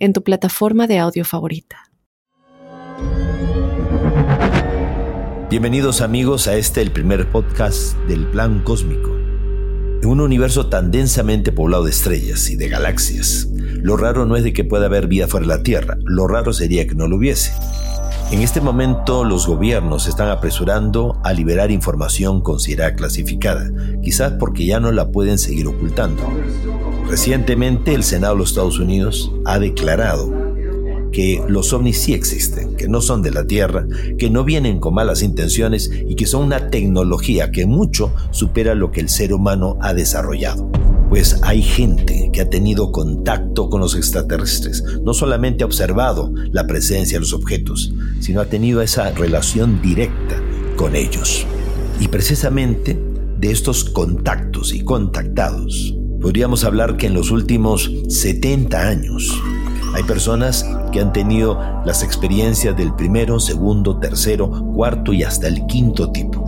en tu plataforma de audio favorita. Bienvenidos amigos a este el primer podcast del Plan Cósmico. En un universo tan densamente poblado de estrellas y de galaxias, lo raro no es de que pueda haber vida fuera de la Tierra, lo raro sería que no lo hubiese. En este momento los gobiernos están apresurando a liberar información considerada clasificada, quizás porque ya no la pueden seguir ocultando. Recientemente el Senado de los Estados Unidos ha declarado que los ovnis sí existen, que no son de la Tierra, que no vienen con malas intenciones y que son una tecnología que mucho supera lo que el ser humano ha desarrollado. Pues hay gente que ha tenido contacto con los extraterrestres, no solamente ha observado la presencia de los objetos, sino ha tenido esa relación directa con ellos. Y precisamente de estos contactos y contactados, podríamos hablar que en los últimos 70 años hay personas que han tenido las experiencias del primero, segundo, tercero, cuarto y hasta el quinto tipo.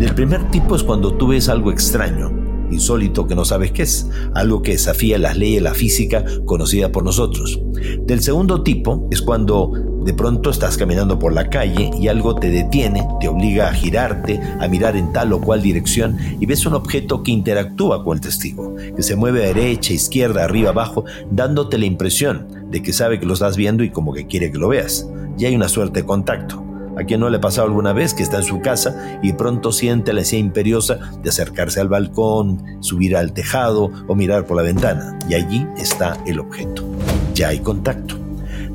Del primer tipo es cuando tú ves algo extraño, insólito que no sabes qué es, algo que desafía las leyes de la física conocida por nosotros. Del segundo tipo es cuando de pronto estás caminando por la calle y algo te detiene, te obliga a girarte, a mirar en tal o cual dirección y ves un objeto que interactúa con el testigo, que se mueve a derecha, izquierda, arriba, abajo, dándote la impresión de que sabe que lo estás viendo y como que quiere que lo veas. Y hay una suerte de contacto. ¿A quien no le ha pasado alguna vez que está en su casa y pronto siente la ansiedad imperiosa de acercarse al balcón, subir al tejado o mirar por la ventana? Y allí está el objeto. Ya hay contacto.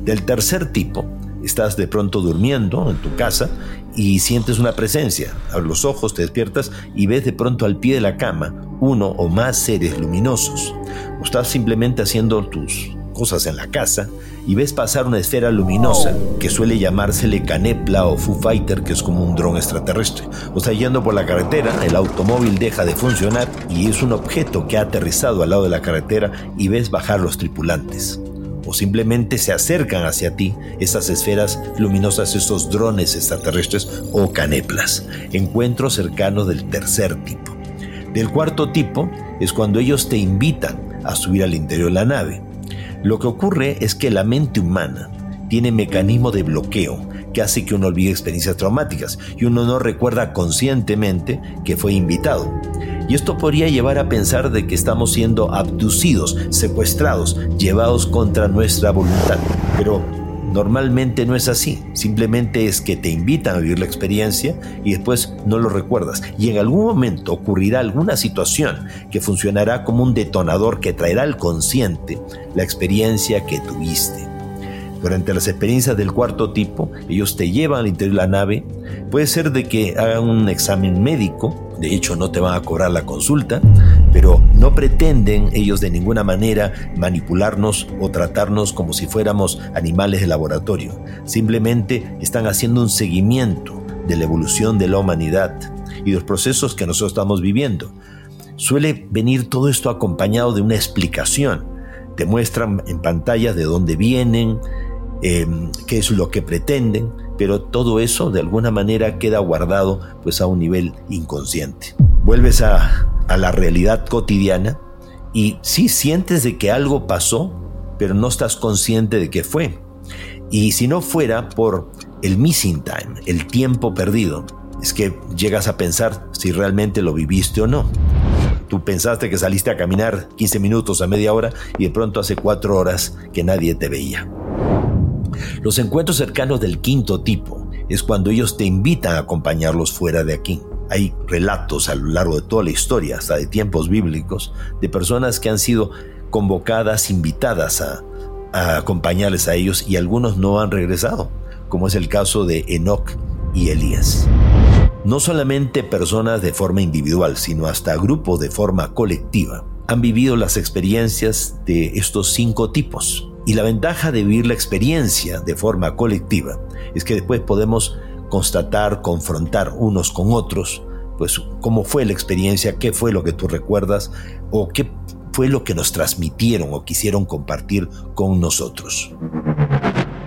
Del tercer tipo, estás de pronto durmiendo en tu casa y sientes una presencia. Abres los ojos, te despiertas y ves de pronto al pie de la cama uno o más seres luminosos. O estás simplemente haciendo tus cosas en la casa y ves pasar una esfera luminosa que suele llamársele Canepla o Foo Fighter, que es como un dron extraterrestre. O estás yendo por la carretera, el automóvil deja de funcionar y es un objeto que ha aterrizado al lado de la carretera y ves bajar los tripulantes. O simplemente se acercan hacia ti esas esferas luminosas, esos drones extraterrestres o caneplas. Encuentros cercanos del tercer tipo. Del cuarto tipo es cuando ellos te invitan a subir al interior de la nave. Lo que ocurre es que la mente humana tiene mecanismo de bloqueo que hace que uno olvide experiencias traumáticas y uno no recuerda conscientemente que fue invitado. Y esto podría llevar a pensar de que estamos siendo abducidos, secuestrados, llevados contra nuestra voluntad. Pero Normalmente no es así, simplemente es que te invitan a vivir la experiencia y después no lo recuerdas. Y en algún momento ocurrirá alguna situación que funcionará como un detonador que traerá al consciente la experiencia que tuviste. Durante las experiencias del cuarto tipo, ellos te llevan al interior de la nave. Puede ser de que hagan un examen médico, de hecho no te van a cobrar la consulta, pero no pretenden ellos de ninguna manera manipularnos o tratarnos como si fuéramos animales de laboratorio. Simplemente están haciendo un seguimiento de la evolución de la humanidad y los procesos que nosotros estamos viviendo. Suele venir todo esto acompañado de una explicación. Te muestran en pantalla de dónde vienen, Em, qué es lo que pretenden, pero todo eso de alguna manera queda guardado pues a un nivel inconsciente. Vuelves a, la realidad cotidiana y sí sientes de que algo pasó, pero no estás consciente de que fue. Y si no fuera por el missing time, el tiempo perdido, es que llegas a pensar si realmente lo viviste o no. Tú pensaste que saliste a caminar 15 minutos a media hora y de pronto hace cuatro horas que nadie te veía. Los encuentros cercanos del quinto tipo es cuando ellos te invitan a acompañarlos fuera de aquí. Hay relatos a lo largo de toda la historia, hasta de tiempos bíblicos, de personas que han sido convocadas, invitadas a, acompañarles a ellos y algunos no han regresado, como es el caso de Enoch y Elías. No solamente personas de forma individual, sino hasta grupos de forma colectiva han vivido las experiencias de estos cinco tipos Y la ventaja de vivir la experiencia de forma colectiva es que después podemos constatar, confrontar unos con otros, pues cómo fue la experiencia, qué fue lo que tú recuerdas o qué fue lo que nos transmitieron o quisieron compartir con nosotros.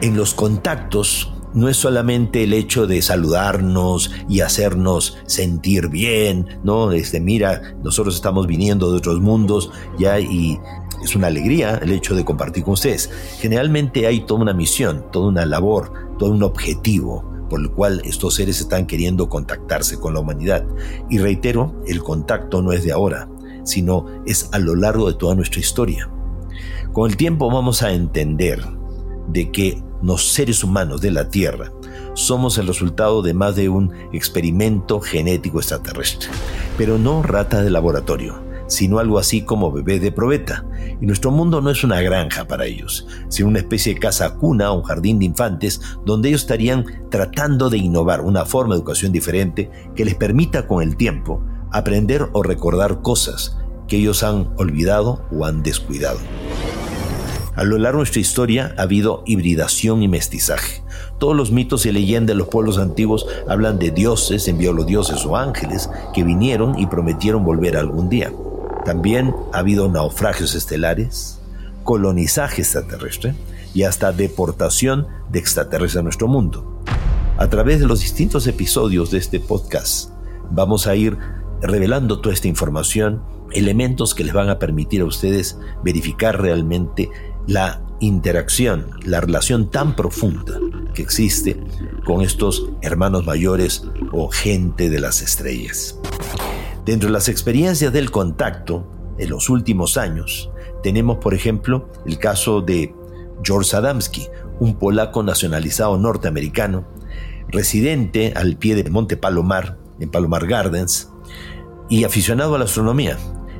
En los contactos no es solamente el hecho de saludarnos y hacernos sentir bien, ¿no? Este, mira, nosotros estamos viniendo de otros mundos ya y es una alegría el hecho de compartir con ustedes. Generalmente hay toda una misión, toda una labor, todo un objetivo por el cual estos seres están queriendo contactarse con la humanidad. Y reitero, el contacto no es de ahora, sino es a lo largo de toda nuestra historia. Con el tiempo vamos a entender de que los seres humanos de la Tierra somos el resultado de más de un experimento genético extraterrestre, pero no rata de laboratorio, sino algo así como bebé de probeta. Y nuestro mundo no es una granja para ellos, sino una especie de casa cuna o un jardín de infantes donde ellos estarían tratando de innovar una forma de educación diferente que les permita con el tiempo aprender o recordar cosas que ellos han olvidado o han descuidado. A lo largo de nuestra historia ha habido hibridación y mestizaje. Todos los mitos y leyendas de los pueblos antiguos hablan de dioses, dioses o ángeles que vinieron y prometieron volver algún día. También ha habido naufragios estelares, colonizaje extraterrestre y hasta deportación de extraterrestres a nuestro mundo. A través de los distintos episodios de este podcast vamos a ir revelando toda esta información, elementos que les van a permitir a ustedes verificar realmente la interacción, la relación tan profunda que existe con estos hermanos mayores o gente de las estrellas. Dentro de las experiencias del contacto, en los últimos años, tenemos por ejemplo el caso de George Adamski, un polaco nacionalizado norteamericano, residente al pie de Monte Palomar, en Palomar Gardens, y aficionado a la astronomía,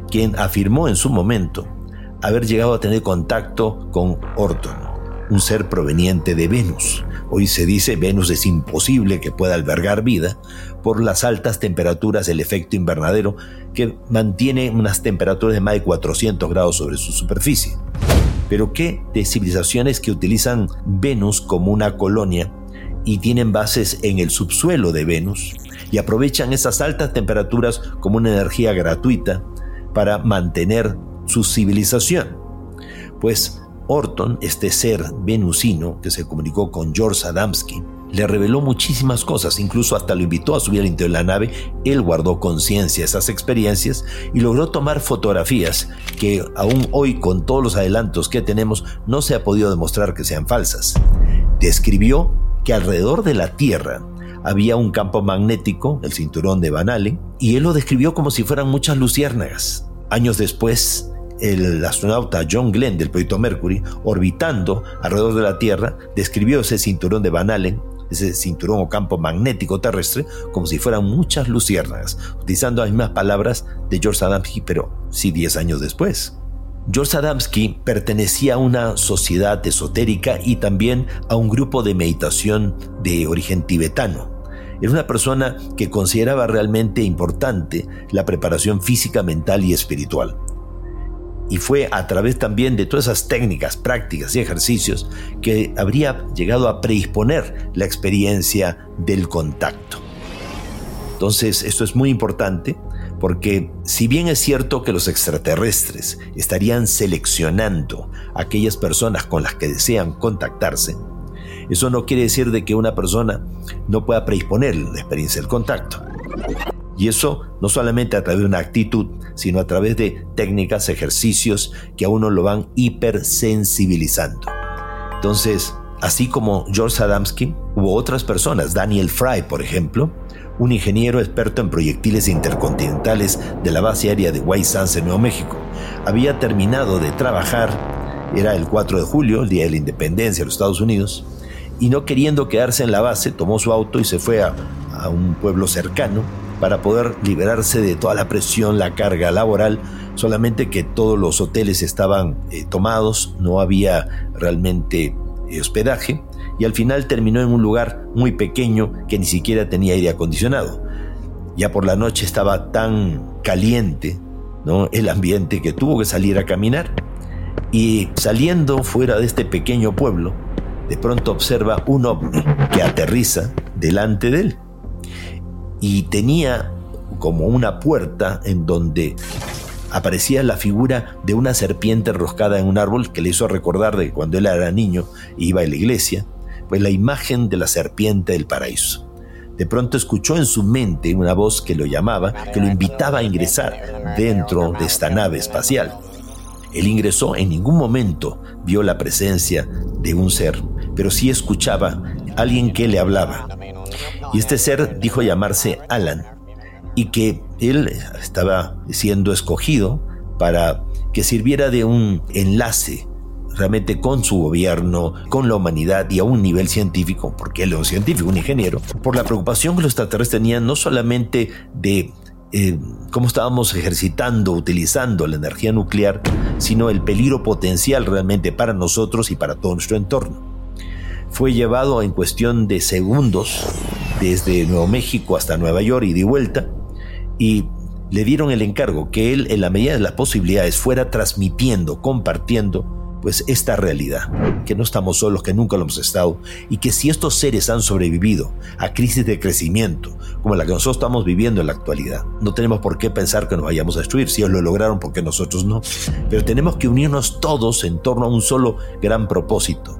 quien afirmó en su momento haber llegado a tener contacto con Orton, un ser proveniente de Venus. Hoy se dice Venus es imposible que pueda albergar vida por las altas temperaturas del efecto invernadero que mantiene unas temperaturas de más de 400 grados sobre su superficie. Pero ¿qué de civilizaciones que utilizan Venus como una colonia y tienen bases en el subsuelo de Venus y aprovechan esas altas temperaturas como una energía gratuita para mantener su civilización. Pues Orton, este ser venusino que se comunicó con George Adamski, le reveló muchísimas cosas, incluso hasta lo invitó a subir al interior de la nave. Él guardó conciencia esas experiencias y logró tomar fotografías que aún hoy con todos los adelantos que tenemos no se ha podido demostrar que sean falsas. Describió que alrededor de la Tierra había un campo magnético, el cinturón de Van Allen, y él lo describió como si fueran muchas luciérnagas. Años después, el astronauta John Glenn del proyecto Mercury, orbitando alrededor de la Tierra, describió ese cinturón de Van Allen, ese cinturón o campo magnético terrestre, como si fueran muchas luciérnagas, utilizando las mismas palabras de George Adamski, pero sí 10 años después. George Adamski pertenecía a una sociedad esotérica y también a un grupo de meditación de origen tibetano. Era una persona que consideraba realmente importante la preparación física, mental y espiritual. Y fue a través también de todas esas técnicas, prácticas y ejercicios que habría llegado a predisponer la experiencia del contacto. Entonces, esto es muy importante porque si bien es cierto que los extraterrestres estarían seleccionando a aquellas personas con las que desean contactarse, eso no quiere decir de que una persona no pueda predisponer la experiencia del contacto. Y eso no solamente a través de una actitud, sino a través de técnicas, ejercicios que a uno lo van hipersensibilizando. Entonces, así como George Adamski, hubo otras personas, Daniel Fry, por ejemplo, un ingeniero experto en proyectiles intercontinentales de la base aérea de White Sands en Nuevo México. Había terminado de trabajar, era el 4 de julio, el día de la independencia de los Estados Unidos, y no queriendo quedarse en la base, tomó su auto y se fue a, a un pueblo cercano para poder liberarse de toda la presión, la carga laboral, solamente que todos los hoteles estaban eh, tomados, no había realmente eh, hospedaje y al final terminó en un lugar muy pequeño que ni siquiera tenía aire acondicionado. Ya por la noche estaba tan caliente ¿no? el ambiente que tuvo que salir a caminar y saliendo fuera de este pequeño pueblo, de pronto observa un ovni que aterriza delante de él. Y tenía como una puerta en donde aparecía la figura de una serpiente enroscada en un árbol que le hizo recordar de cuando él era niño iba a la iglesia, pues la imagen de la serpiente del paraíso. De pronto escuchó en su mente una voz que lo llamaba, que lo invitaba a ingresar dentro de esta nave espacial. Él ingresó, en ningún momento vio la presencia de un ser, pero sí escuchaba alguien que le hablaba. Y este ser dijo llamarse Alan y que él estaba siendo escogido para que sirviera de un enlace realmente con su gobierno, con la humanidad y a un nivel científico, porque él es un científico, un ingeniero, por la preocupación que los extraterrestres tenían no solamente de eh, cómo estábamos ejercitando, utilizando la energía nuclear, sino el peligro potencial realmente para nosotros y para todo nuestro entorno. Fue llevado en cuestión de segundos desde Nuevo México hasta Nueva York y de vuelta, y le dieron el encargo que él, en la medida de las posibilidades, fuera transmitiendo, compartiendo pues esta realidad, que no estamos solos, que nunca lo hemos estado, y que si estos seres han sobrevivido a crisis de crecimiento, como la que nosotros estamos viviendo en la actualidad, no tenemos por qué pensar que nos vayamos a destruir, si ellos lo lograron, porque nosotros no, pero tenemos que unirnos todos en torno a un solo gran propósito,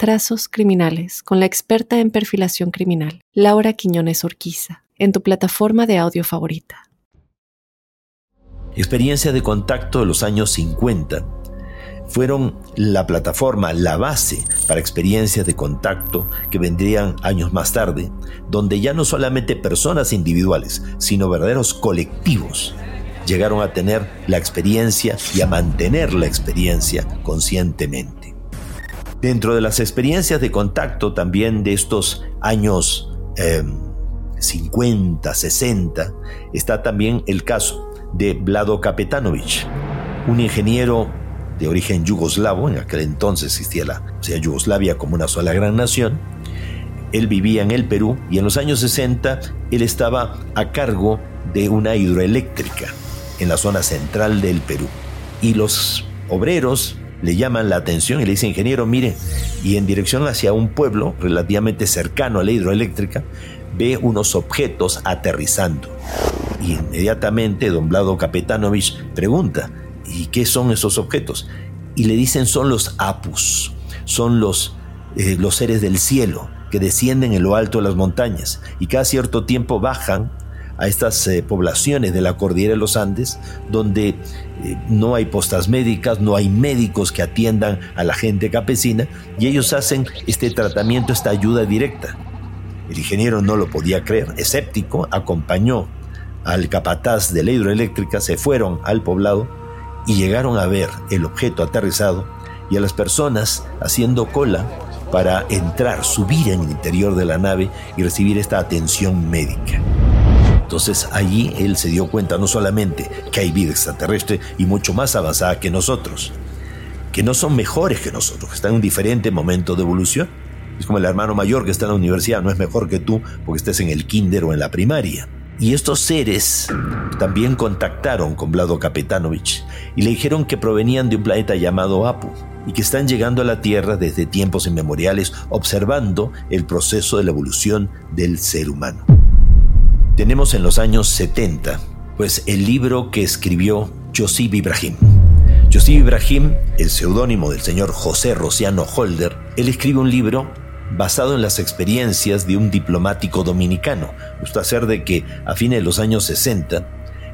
Trazos Criminales con la experta en perfilación criminal, Laura Quiñones Orquiza, en tu plataforma de audio favorita. Experiencia de contacto de los años 50 fueron la plataforma, la base para experiencias de contacto que vendrían años más tarde, donde ya no solamente personas individuales, sino verdaderos colectivos llegaron a tener la experiencia y a mantener la experiencia conscientemente. Dentro de las experiencias de contacto también de estos años 50, eh, 60, está también el caso de Vlado Kapetanovic, un ingeniero de origen yugoslavo, en aquel entonces existía la Yugoslavia como una sola gran nación. Él vivía en el Perú y en los años 60 él estaba a cargo de una hidroeléctrica en la zona central del Perú. Y los obreros le llaman la atención y le dicen, ingeniero, mire, y en dirección hacia un pueblo relativamente cercano a la hidroeléctrica, ve unos objetos aterrizando. Y inmediatamente don Vlado Kapetanovich pregunta, ¿y qué son esos objetos? Y le dicen son los apus, son los, eh, los seres del cielo que descienden en lo alto de las montañas y cada cierto tiempo bajan a estas eh, poblaciones de la cordillera de los Andes, donde eh, no hay postas médicas, no hay médicos que atiendan a la gente campesina, y ellos hacen este tratamiento, esta ayuda directa. El ingeniero no lo podía creer, escéptico, acompañó al capataz de la hidroeléctrica, se fueron al poblado y llegaron a ver el objeto aterrizado y a las personas haciendo cola para entrar, subir en el interior de la nave y recibir esta atención médica. Entonces allí él se dio cuenta no solamente que hay vida extraterrestre y mucho más avanzada que nosotros, que no son mejores que nosotros, que están en un diferente momento de evolución. Es como el hermano mayor que está en la universidad, no es mejor que tú porque estés en el kinder o en la primaria. Y estos seres también contactaron con Vlado Kapetanovich y le dijeron que provenían de un planeta llamado Apu y que están llegando a la Tierra desde tiempos inmemoriales observando el proceso de la evolución del ser humano. Tenemos en los años 70 pues el libro que escribió Josip Ibrahim. Josip Ibrahim, el seudónimo del señor José Rociano Holder, él escribe un libro basado en las experiencias de un diplomático dominicano. Justo hacer de que a fines de los años 60,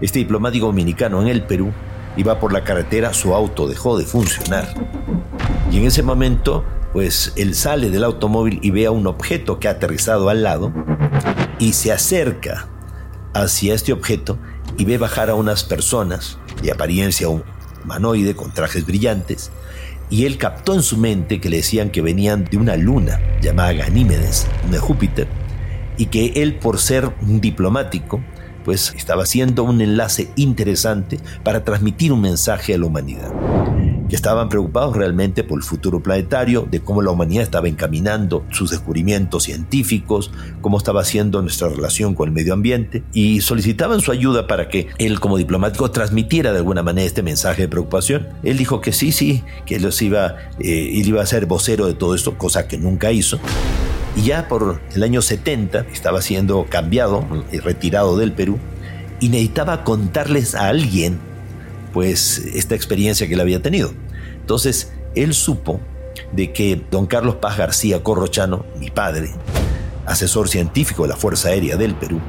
este diplomático dominicano en el Perú iba por la carretera, su auto dejó de funcionar. Y en ese momento, pues él sale del automóvil y ve a un objeto que ha aterrizado al lado y se acerca hacia este objeto y ve bajar a unas personas de apariencia humanoide con trajes brillantes y él captó en su mente que le decían que venían de una luna llamada Ganímedes, de Júpiter, y que él por ser un diplomático, pues estaba haciendo un enlace interesante para transmitir un mensaje a la humanidad que estaban preocupados realmente por el futuro planetario, de cómo la humanidad estaba encaminando sus descubrimientos científicos, cómo estaba haciendo nuestra relación con el medio ambiente, y solicitaban su ayuda para que él como diplomático transmitiera de alguna manera este mensaje de preocupación. Él dijo que sí, sí, que los iba, eh, él iba a ser vocero de todo esto, cosa que nunca hizo. Y ya por el año 70 estaba siendo cambiado y retirado del Perú y necesitaba contarles a alguien pues esta experiencia que él había tenido. Entonces, él supo de que don Carlos Paz García Corrochano, mi padre, asesor científico de la Fuerza Aérea del Perú,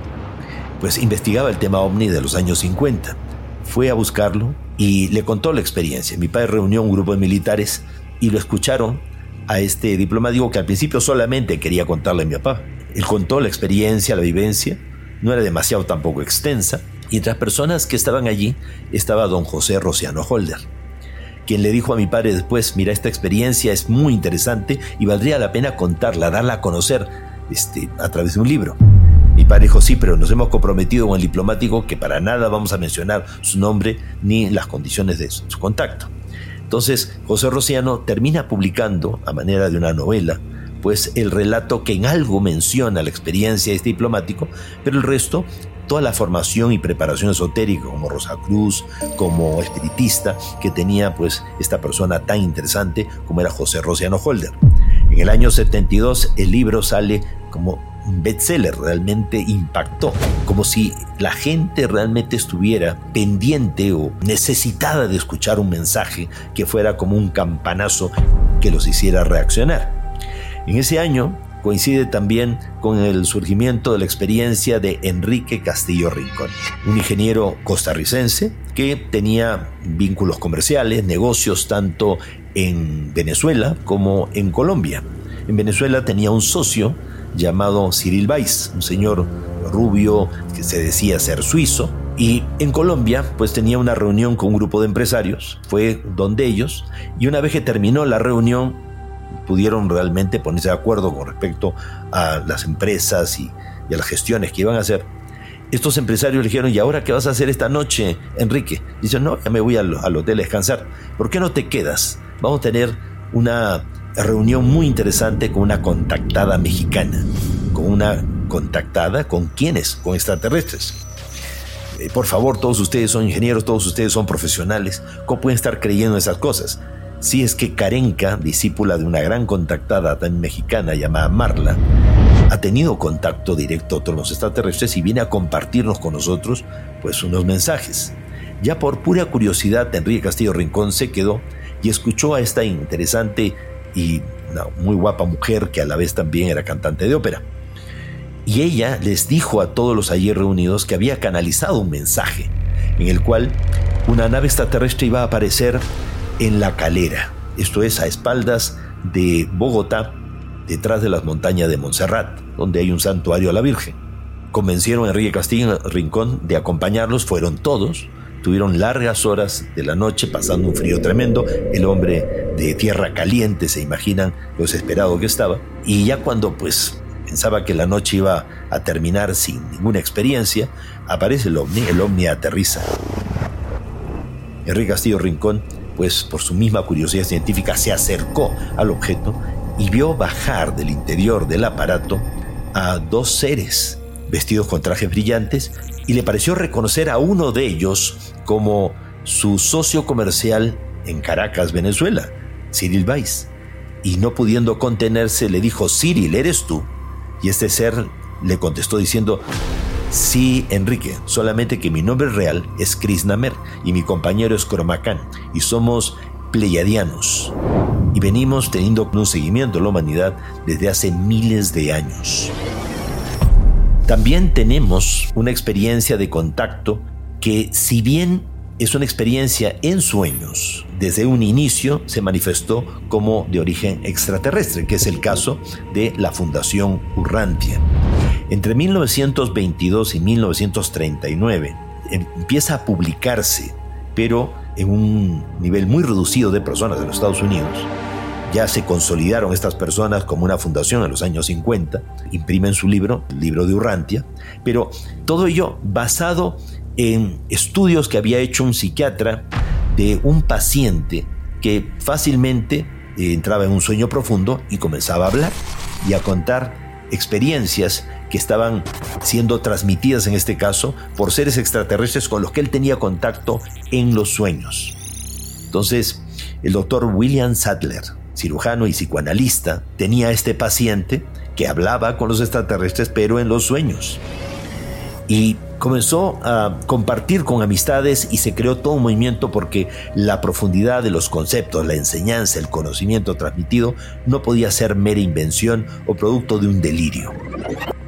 pues investigaba el tema ovni de los años 50. Fue a buscarlo y le contó la experiencia. Mi padre reunió un grupo de militares y lo escucharon a este diplomático que al principio solamente quería contarle a mi papá. Él contó la experiencia, la vivencia, no era demasiado tampoco extensa, y entre las personas que estaban allí estaba don José Rociano Holder, quien le dijo a mi padre después, mira, esta experiencia es muy interesante y valdría la pena contarla, darla a conocer este, a través de un libro. Mi padre dijo, sí, pero nos hemos comprometido con el diplomático que para nada vamos a mencionar su nombre ni las condiciones de su contacto. Entonces, José Rociano termina publicando, a manera de una novela, pues el relato que en algo menciona la experiencia de este diplomático, pero el resto toda la formación y preparación esotérica como Cruz, como espiritista que tenía pues esta persona tan interesante como era José Rociano Holder. En el año 72 el libro sale como un bestseller, realmente impactó, como si la gente realmente estuviera pendiente o necesitada de escuchar un mensaje que fuera como un campanazo que los hiciera reaccionar. En ese año coincide también con el surgimiento de la experiencia de Enrique Castillo Rincón, un ingeniero costarricense que tenía vínculos comerciales, negocios tanto en Venezuela como en Colombia. En Venezuela tenía un socio llamado Cyril Weiss, un señor rubio que se decía ser suizo, y en Colombia, pues tenía una reunión con un grupo de empresarios, fue donde ellos, y una vez que terminó la reunión, pudieron realmente ponerse de acuerdo con respecto a las empresas y, a las gestiones que iban a hacer, estos empresarios le dijeron, ¿y ahora qué vas a hacer esta noche, Enrique? Dice, no, ya me voy al, al, hotel a descansar. ¿Por qué no te quedas? Vamos a tener una reunión muy interesante con una contactada mexicana. Con una contactada, ¿con quiénes? Con extraterrestres. Eh, por favor, todos ustedes son ingenieros, todos ustedes son profesionales. ¿Cómo pueden estar creyendo esas cosas? Si es que Karenka, discípula de una gran contactada tan mexicana llamada Marla, ha tenido contacto directo con los extraterrestres y viene a compartirnos con nosotros pues unos mensajes. Ya por pura curiosidad, Enrique Castillo Rincón se quedó y escuchó a esta interesante y muy guapa mujer que a la vez también era cantante de ópera. Y ella les dijo a todos los allí reunidos que había canalizado un mensaje en el cual una nave extraterrestre iba a aparecer en La Calera, esto es a espaldas de Bogotá, detrás de las montañas de Montserrat, donde hay un santuario a la Virgen. Convencieron a Enrique Castillo Rincón de acompañarlos, fueron todos, tuvieron largas horas de la noche pasando un frío tremendo, el hombre de tierra caliente, se imaginan lo desesperado que estaba, y ya cuando pues pensaba que la noche iba a terminar sin ninguna experiencia, aparece el ovni, el ovni aterriza. Enrique Castillo Rincón pues por su misma curiosidad científica se acercó al objeto y vio bajar del interior del aparato a dos seres vestidos con trajes brillantes y le pareció reconocer a uno de ellos como su socio comercial en Caracas, Venezuela, Cyril Weiss. Y no pudiendo contenerse le dijo, Cyril, ¿eres tú? Y este ser le contestó diciendo, Sí, Enrique, solamente que mi nombre real es Chris Namer y mi compañero es Cromacan y somos pleiadianos y venimos teniendo un seguimiento de la humanidad desde hace miles de años. También tenemos una experiencia de contacto que si bien es una experiencia en sueños. Desde un inicio se manifestó como de origen extraterrestre, que es el caso de la Fundación Urrantia. Entre 1922 y 1939 empieza a publicarse, pero en un nivel muy reducido de personas en los Estados Unidos. Ya se consolidaron estas personas como una fundación en los años 50, imprimen su libro, el libro de Urrantia, pero todo ello basado en estudios que había hecho un psiquiatra de un paciente que fácilmente eh, entraba en un sueño profundo y comenzaba a hablar y a contar experiencias estaban siendo transmitidas en este caso por seres extraterrestres con los que él tenía contacto en los sueños. Entonces, el doctor William Sadler, cirujano y psicoanalista, tenía a este paciente que hablaba con los extraterrestres pero en los sueños. Y comenzó a compartir con amistades y se creó todo un movimiento porque la profundidad de los conceptos, la enseñanza, el conocimiento transmitido no podía ser mera invención o producto de un delirio.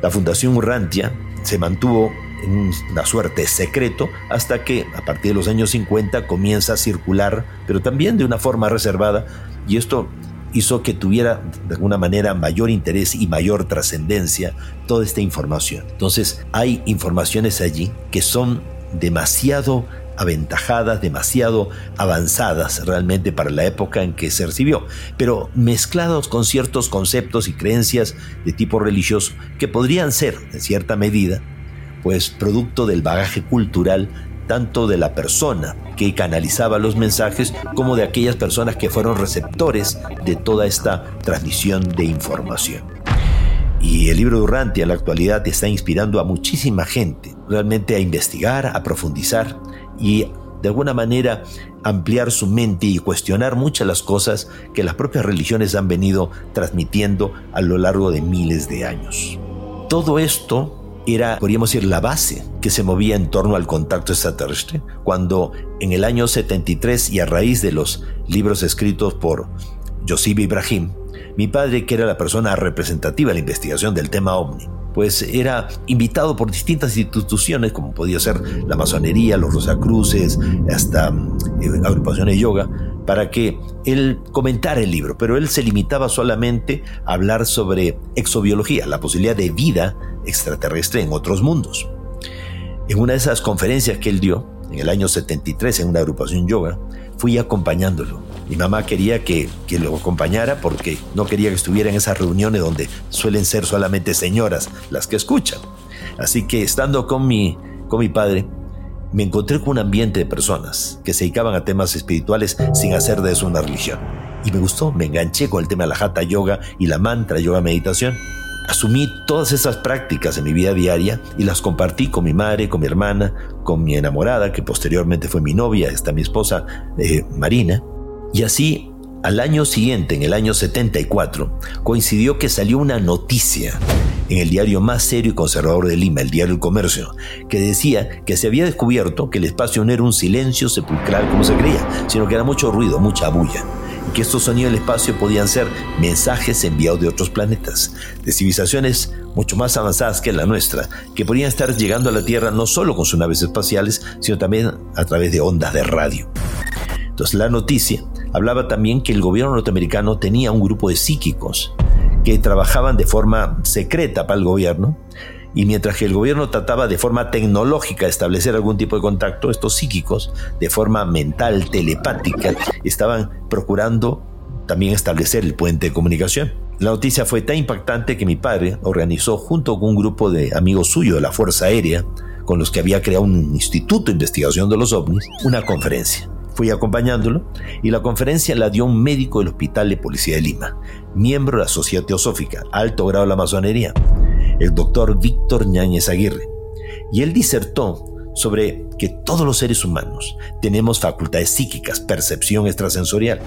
La Fundación Urrantia se mantuvo en una suerte secreto hasta que a partir de los años 50 comienza a circular, pero también de una forma reservada, y esto hizo que tuviera de alguna manera mayor interés y mayor trascendencia toda esta información. Entonces hay informaciones allí que son demasiado aventajadas, demasiado avanzadas realmente para la época en que se recibió, pero mezclados con ciertos conceptos y creencias de tipo religioso que podrían ser, en cierta medida, pues producto del bagaje cultural tanto de la persona que canalizaba los mensajes como de aquellas personas que fueron receptores de toda esta transmisión de información. Y el libro de Urranti en la actualidad está inspirando a muchísima gente realmente a investigar, a profundizar y de alguna manera ampliar su mente y cuestionar muchas las cosas que las propias religiones han venido transmitiendo a lo largo de miles de años. Todo esto era, podríamos decir, la base que se movía en torno al contacto extraterrestre, cuando en el año 73 y a raíz de los libros escritos por Josip Ibrahim, mi padre, que era la persona representativa de la investigación del tema ovni, pues era invitado por distintas instituciones, como podía ser la masonería, los Rosacruces, hasta eh, agrupaciones de yoga, para que él comentara el libro, pero él se limitaba solamente a hablar sobre exobiología, la posibilidad de vida extraterrestre en otros mundos. En una de esas conferencias que él dio, en el año 73, en una agrupación yoga, fui acompañándolo. Mi mamá quería que, que, lo acompañara porque no quería que estuviera en esas reuniones donde suelen ser solamente señoras las que escuchan. Así que estando con mi, con mi padre, me encontré con un ambiente de personas que se dedicaban a temas espirituales sin hacer de eso una religión. Y me gustó, me enganché con el tema de la hatha yoga y la mantra yoga meditación. Asumí todas esas prácticas en mi vida diaria y las compartí con mi madre, con mi hermana, con mi enamorada, que posteriormente fue mi novia, esta mi esposa, eh, Marina. Y así, al año siguiente, en el año 74, coincidió que salió una noticia en el diario más serio y conservador de Lima, el diario El Comercio, que decía que se había descubierto que el espacio no era un silencio sepulcral como se creía, sino que era mucho ruido, mucha bulla, que estos sonidos del espacio podían ser mensajes enviados de otros planetas, de civilizaciones mucho más avanzadas que la nuestra, que podrían estar llegando a la Tierra no solo con sus naves espaciales, sino también a través de ondas de radio. Entonces la noticia hablaba también que el gobierno norteamericano tenía un grupo de psíquicos que trabajaban de forma secreta para el gobierno, y mientras que el gobierno trataba de forma tecnológica establecer algún tipo de contacto, estos psíquicos, de forma mental, telepática, estaban procurando también establecer el puente de comunicación. La noticia fue tan impactante que mi padre organizó junto con un grupo de amigos suyos de la Fuerza Aérea, con los que había creado un instituto de investigación de los ovnis, una conferencia fui acompañándolo y la conferencia la dio un médico del Hospital de Policía de Lima, miembro de la Sociedad Teosófica, alto grado de la masonería, el doctor Víctor Ñáñez Aguirre. Y él disertó sobre que todos los seres humanos tenemos facultades psíquicas, percepción extrasensorial,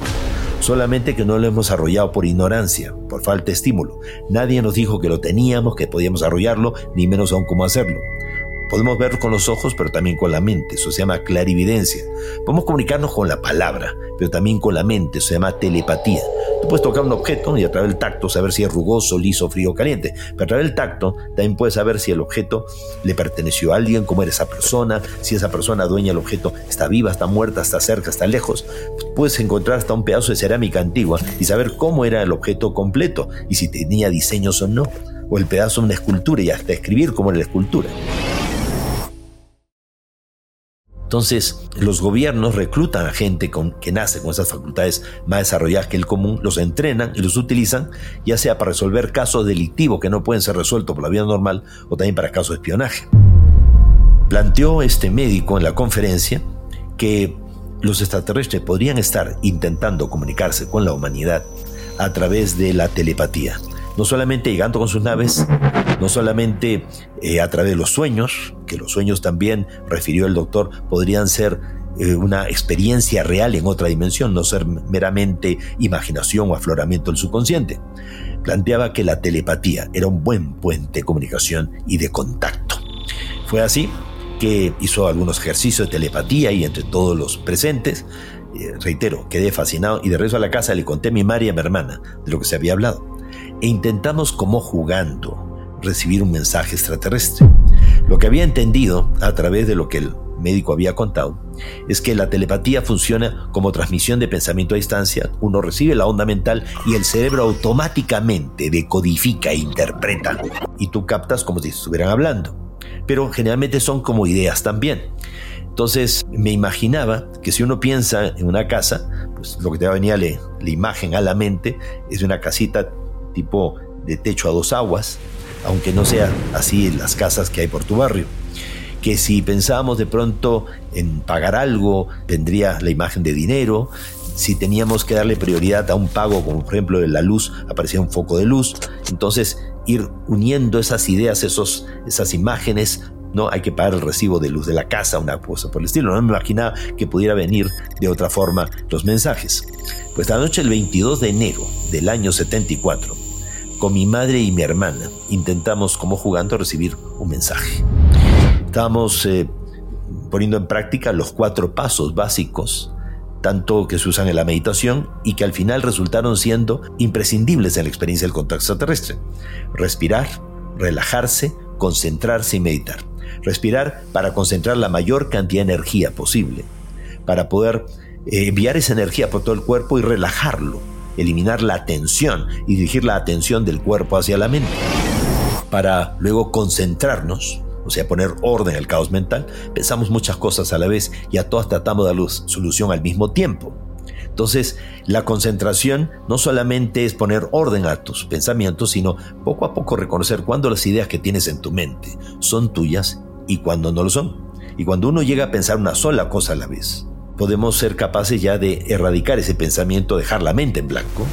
solamente que no lo hemos desarrollado por ignorancia, por falta de estímulo. Nadie nos dijo que lo teníamos, que podíamos desarrollarlo, ni menos aún cómo hacerlo. Podemos ver con los ojos, pero también con la mente. Eso se llama clarividencia. Podemos comunicarnos con la palabra, pero también con la mente. Eso se llama telepatía. Tú puedes tocar un objeto y a través del tacto saber si es rugoso, liso, frío o caliente. Pero a través del tacto también puedes saber si el objeto le perteneció a alguien, cómo era esa persona, si esa persona dueña del objeto está viva, está muerta, está cerca, está lejos. Puedes encontrar hasta un pedazo de cerámica antigua y saber cómo era el objeto completo y si tenía diseños o no. O el pedazo de una escultura y hasta escribir cómo era la escultura. Entonces, los gobiernos reclutan a gente con, que nace con esas facultades más desarrolladas que el común, los entrenan y los utilizan, ya sea para resolver casos delictivos que no pueden ser resueltos por la vía normal o también para casos de espionaje. Planteó este médico en la conferencia que los extraterrestres podrían estar intentando comunicarse con la humanidad a través de la telepatía no solamente llegando con sus naves, no solamente eh, a través de los sueños, que los sueños también, refirió el doctor, podrían ser eh, una experiencia real en otra dimensión, no ser meramente imaginación o afloramiento del subconsciente. Planteaba que la telepatía era un buen puente de comunicación y de contacto. Fue así que hizo algunos ejercicios de telepatía y entre todos los presentes, eh, reitero, quedé fascinado y de regreso a la casa le conté a mi madre y a mi hermana de lo que se había hablado e intentamos como jugando recibir un mensaje extraterrestre. Lo que había entendido a través de lo que el médico había contado es que la telepatía funciona como transmisión de pensamiento a distancia. Uno recibe la onda mental y el cerebro automáticamente decodifica e interpreta y tú captas como si estuvieran hablando. Pero generalmente son como ideas también. Entonces me imaginaba que si uno piensa en una casa, pues lo que te va a venir la, la imagen a la mente es una casita tipo de techo a dos aguas, aunque no sea así en las casas que hay por tu barrio. Que si pensábamos de pronto en pagar algo, tendría la imagen de dinero. Si teníamos que darle prioridad a un pago, como por ejemplo de la luz, aparecía un foco de luz. Entonces, ir uniendo esas ideas, esos, esas imágenes, no hay que pagar el recibo de luz de la casa, una cosa por el estilo. No me imaginaba que pudiera venir de otra forma los mensajes. Pues la noche del 22 de enero del año 74, con mi madre y mi hermana, intentamos como jugando recibir un mensaje. Estábamos eh, poniendo en práctica los cuatro pasos básicos, tanto que se usan en la meditación y que al final resultaron siendo imprescindibles en la experiencia del contacto extraterrestre. Respirar, relajarse, concentrarse y meditar. Respirar para concentrar la mayor cantidad de energía posible, para poder eh, enviar esa energía por todo el cuerpo y relajarlo, eliminar la tensión y dirigir la atención del cuerpo hacia la mente. Para luego concentrarnos, o sea, poner orden al caos mental, pensamos muchas cosas a la vez y a todas tratamos de dar solución al mismo tiempo. Entonces, la concentración no solamente es poner orden a tus pensamientos, sino poco a poco reconocer cuándo las ideas que tienes en tu mente son tuyas y cuándo no lo son. Y cuando uno llega a pensar una sola cosa a la vez, podemos ser capaces ya de erradicar ese pensamiento, dejar la mente en blanco.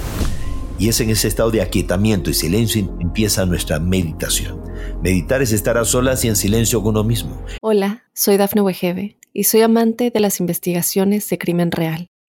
Y es en ese estado de aquietamiento y silencio empieza nuestra meditación. Meditar es estar a solas y en silencio con uno mismo. Hola, soy Dafne Wegebe y soy amante de las investigaciones de crimen real.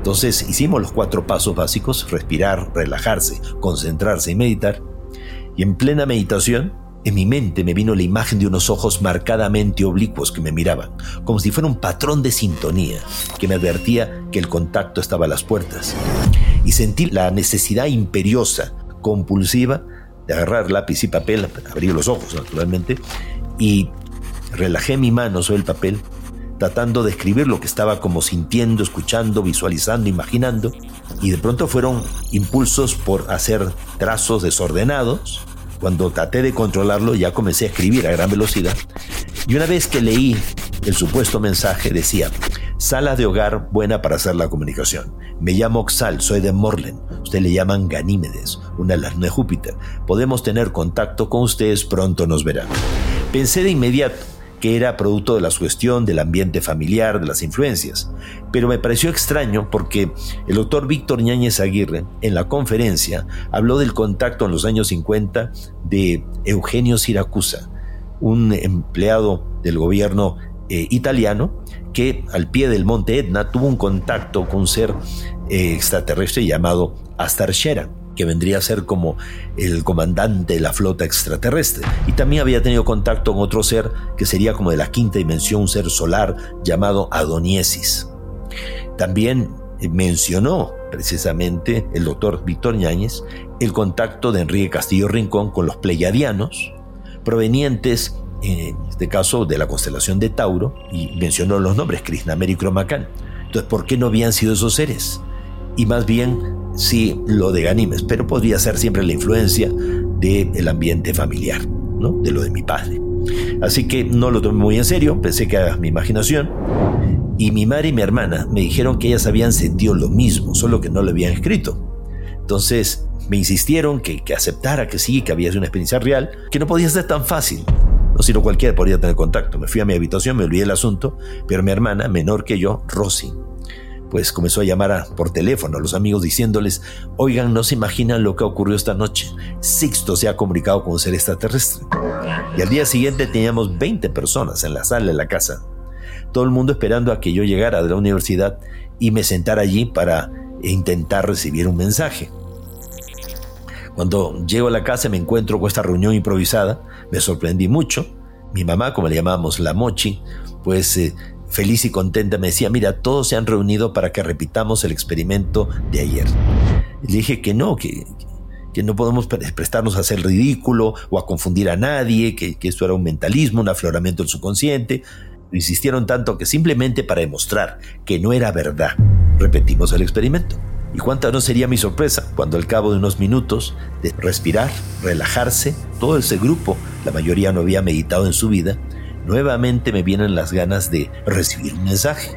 Entonces hicimos los cuatro pasos básicos, respirar, relajarse, concentrarse y meditar. Y en plena meditación en mi mente me vino la imagen de unos ojos marcadamente oblicuos que me miraban, como si fuera un patrón de sintonía que me advertía que el contacto estaba a las puertas. Y sentí la necesidad imperiosa, compulsiva, de agarrar lápiz y papel, abrir los ojos naturalmente, y relajé mi mano sobre el papel, tratando de escribir lo que estaba como sintiendo, escuchando, visualizando, imaginando, y de pronto fueron impulsos por hacer trazos desordenados, cuando traté de controlarlo, ya comencé a escribir a gran velocidad. Y una vez que leí el supuesto mensaje, decía, sala de hogar buena para hacer la comunicación. Me llamo Oxal, soy de Morlen. Ustedes le llaman Ganímedes, una de las de Júpiter. Podemos tener contacto con ustedes, pronto nos verán. Pensé de inmediato, que era producto de la sugestión, del ambiente familiar, de las influencias. Pero me pareció extraño porque el doctor Víctor Ñáñez Aguirre, en la conferencia, habló del contacto en los años 50 de Eugenio Siracusa, un empleado del gobierno eh, italiano que al pie del monte Etna tuvo un contacto con un ser eh, extraterrestre llamado Astar Sheran que vendría a ser como el comandante de la flota extraterrestre. Y también había tenido contacto con otro ser que sería como de la quinta dimensión, un ser solar llamado Adoniesis. También mencionó precisamente el doctor Víctor Ñáñez el contacto de Enrique Castillo Rincón con los pleiadianos, provenientes en este caso de la constelación de Tauro, y mencionó los nombres, Krishnameri y Cromacán. Entonces, ¿por qué no habían sido esos seres? Y más bien, sí, lo de Ganimes, pero podría ser siempre la influencia del ambiente familiar, ¿no? De lo de mi padre. Así que no lo tomé muy en serio, pensé que era mi imaginación. Y mi madre y mi hermana me dijeron que ellas habían sentido lo mismo, solo que no lo habían escrito. Entonces me insistieron que, que aceptara que sí, que había sido una experiencia real, que no podía ser tan fácil, no sino cualquiera podría tener contacto. Me fui a mi habitación, me olvidé el asunto, pero mi hermana, menor que yo, Rosy, pues comenzó a llamar por teléfono a los amigos diciéndoles, oigan, no se imaginan lo que ocurrió esta noche. Sixto se ha comunicado con un ser extraterrestre. Y al día siguiente teníamos 20 personas en la sala de la casa. Todo el mundo esperando a que yo llegara de la universidad y me sentara allí para intentar recibir un mensaje. Cuando llego a la casa me encuentro con esta reunión improvisada, me sorprendí mucho. Mi mamá, como le llamábamos la Mochi, pues eh, feliz y contenta me decía, mira, todos se han reunido para que repitamos el experimento de ayer. le dije que no, que, que no podemos prestarnos a hacer ridículo o a confundir a nadie, que, que esto era un mentalismo, un afloramiento del subconsciente. Insistieron tanto que simplemente para demostrar que no era verdad, repetimos el experimento. Y cuánta no sería mi sorpresa cuando al cabo de unos minutos de respirar, relajarse, todo ese grupo, la mayoría no había meditado en su vida, nuevamente me vienen las ganas de recibir un mensaje.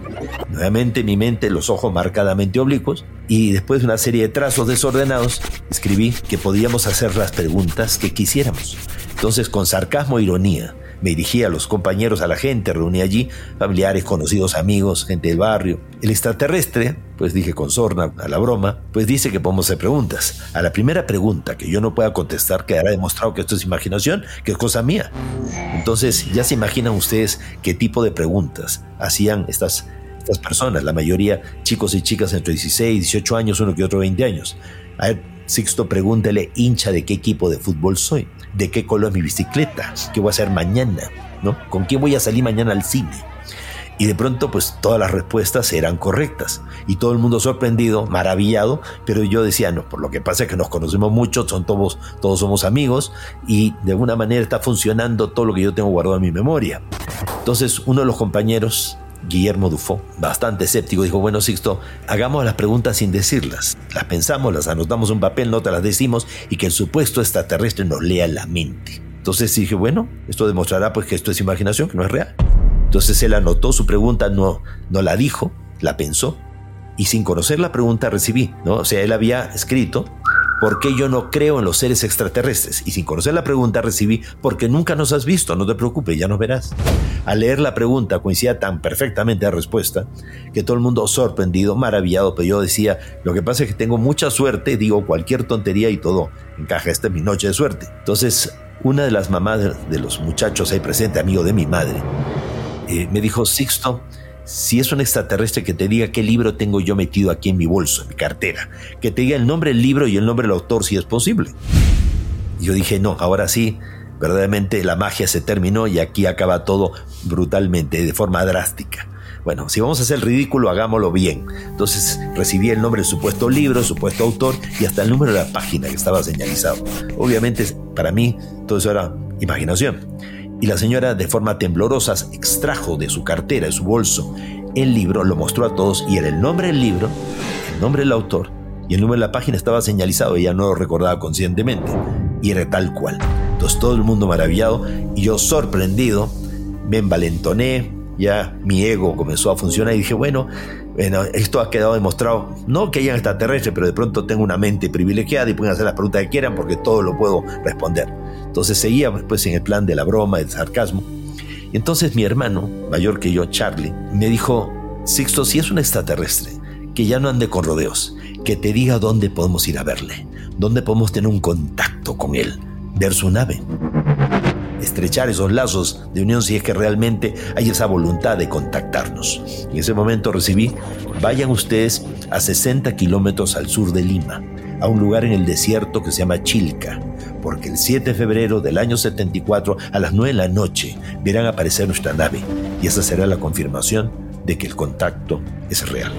Nuevamente mi mente, los ojos marcadamente oblicuos, y después de una serie de trazos desordenados, escribí que podíamos hacer las preguntas que quisiéramos. Entonces, con sarcasmo e ironía, me dirigí a los compañeros, a la gente, reuní allí familiares, conocidos, amigos, gente del barrio. El extraterrestre, pues dije con sorna a la broma, pues dice que podemos hacer preguntas. A la primera pregunta que yo no pueda contestar quedará demostrado que esto es imaginación, que es cosa mía. Entonces ya se imaginan ustedes qué tipo de preguntas hacían estas, estas personas, la mayoría chicos y chicas entre 16 y 18 años, uno que otro 20 años. A Sixto, pregúntele hincha de qué equipo de fútbol soy de qué color es mi bicicleta, qué voy a hacer mañana, ¿no? ¿Con quién voy a salir mañana al cine? Y de pronto, pues todas las respuestas eran correctas. Y todo el mundo sorprendido, maravillado, pero yo decía, no, por lo que pasa es que nos conocemos mucho, son todos, todos somos amigos, y de alguna manera está funcionando todo lo que yo tengo guardado en mi memoria. Entonces, uno de los compañeros Guillermo Dufo, bastante escéptico, dijo, bueno, Sixto, hagamos las preguntas sin decirlas. Las pensamos, las anotamos en un papel, no te las decimos y que el supuesto extraterrestre nos lea la mente. Entonces dije, bueno, esto demostrará pues que esto es imaginación, que no es real. Entonces él anotó su pregunta, no, no la dijo, la pensó y sin conocer la pregunta recibí, ¿no? O sea, él había escrito ¿Por qué yo no creo en los seres extraterrestres? Y sin conocer la pregunta recibí, porque nunca nos has visto, no te preocupes, ya nos verás. Al leer la pregunta coincidía tan perfectamente la respuesta que todo el mundo sorprendido, maravillado, pero yo decía, lo que pasa es que tengo mucha suerte, digo cualquier tontería y todo encaja, esta es mi noche de suerte. Entonces, una de las mamás de los muchachos ahí presente, amigo de mi madre, eh, me dijo, Sixto, si es un extraterrestre que te diga qué libro tengo yo metido aquí en mi bolso, en mi cartera, que te diga el nombre del libro y el nombre del autor si es posible. yo dije, no, ahora sí, verdaderamente la magia se terminó y aquí acaba todo brutalmente, de forma drástica. Bueno, si vamos a hacer ridículo, hagámoslo bien. Entonces recibí el nombre del supuesto libro, supuesto autor y hasta el número de la página que estaba señalizado. Obviamente, para mí, todo eso era imaginación y la señora de forma temblorosa extrajo de su cartera, de su bolso, el libro, lo mostró a todos y era el nombre del libro, el nombre del autor y el número de la página estaba señalizado, ella no lo recordaba conscientemente y era tal cual. Entonces todo el mundo maravillado y yo sorprendido, me envalentoné, ya mi ego comenzó a funcionar y dije, bueno, bueno, esto ha quedado demostrado, no que hayan extraterrestres, pero de pronto tengo una mente privilegiada y pueden hacer las preguntas que quieran porque todo lo puedo responder. Entonces seguía pues en el plan de la broma, del sarcasmo. Y entonces mi hermano, mayor que yo, Charlie, me dijo, Sixto, si es un extraterrestre, que ya no ande con rodeos, que te diga dónde podemos ir a verle, dónde podemos tener un contacto con él, ver su nave estrechar esos lazos de unión si es que realmente hay esa voluntad de contactarnos. En ese momento recibí, vayan ustedes a 60 kilómetros al sur de Lima, a un lugar en el desierto que se llama Chilca, porque el 7 de febrero del año 74 a las 9 de la noche verán aparecer nuestra nave y esa será la confirmación de que el contacto es real.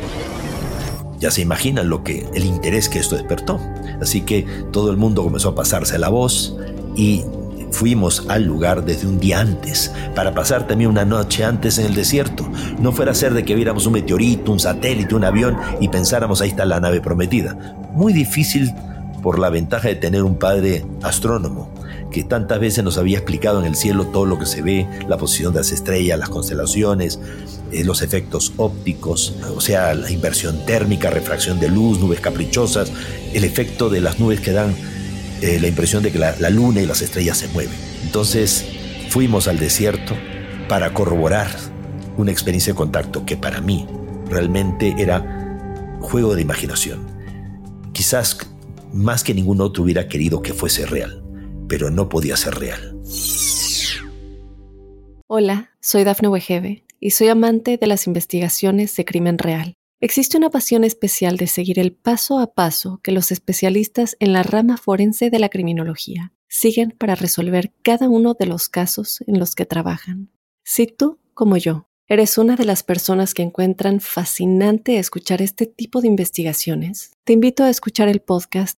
Ya se imaginan lo que el interés que esto despertó. Así que todo el mundo comenzó a pasarse la voz y fuimos al lugar desde un día antes para pasar también una noche antes en el desierto. No fuera a ser de que viéramos un meteorito, un satélite, un avión y pensáramos ahí está la nave prometida. Muy difícil por la ventaja de tener un padre astrónomo que tantas veces nos había explicado en el cielo todo lo que se ve, la posición de las estrellas, las constelaciones, eh, los efectos ópticos, o sea, la inversión térmica, refracción de luz, nubes caprichosas, el efecto de las nubes que dan eh, la impresión de que la, la luna y las estrellas se mueven. Entonces fuimos al desierto para corroborar una experiencia de contacto que para mí realmente era juego de imaginación. Quizás más que ningún otro hubiera querido que fuese real pero no podía ser real. Hola, soy Dafne Wegebe y soy amante de las investigaciones de crimen real. Existe una pasión especial de seguir el paso a paso que los especialistas en la rama forense de la criminología siguen para resolver cada uno de los casos en los que trabajan. Si tú, como yo, ¿Eres una de las personas que encuentran fascinante escuchar este tipo de investigaciones? Te invito a escuchar el podcast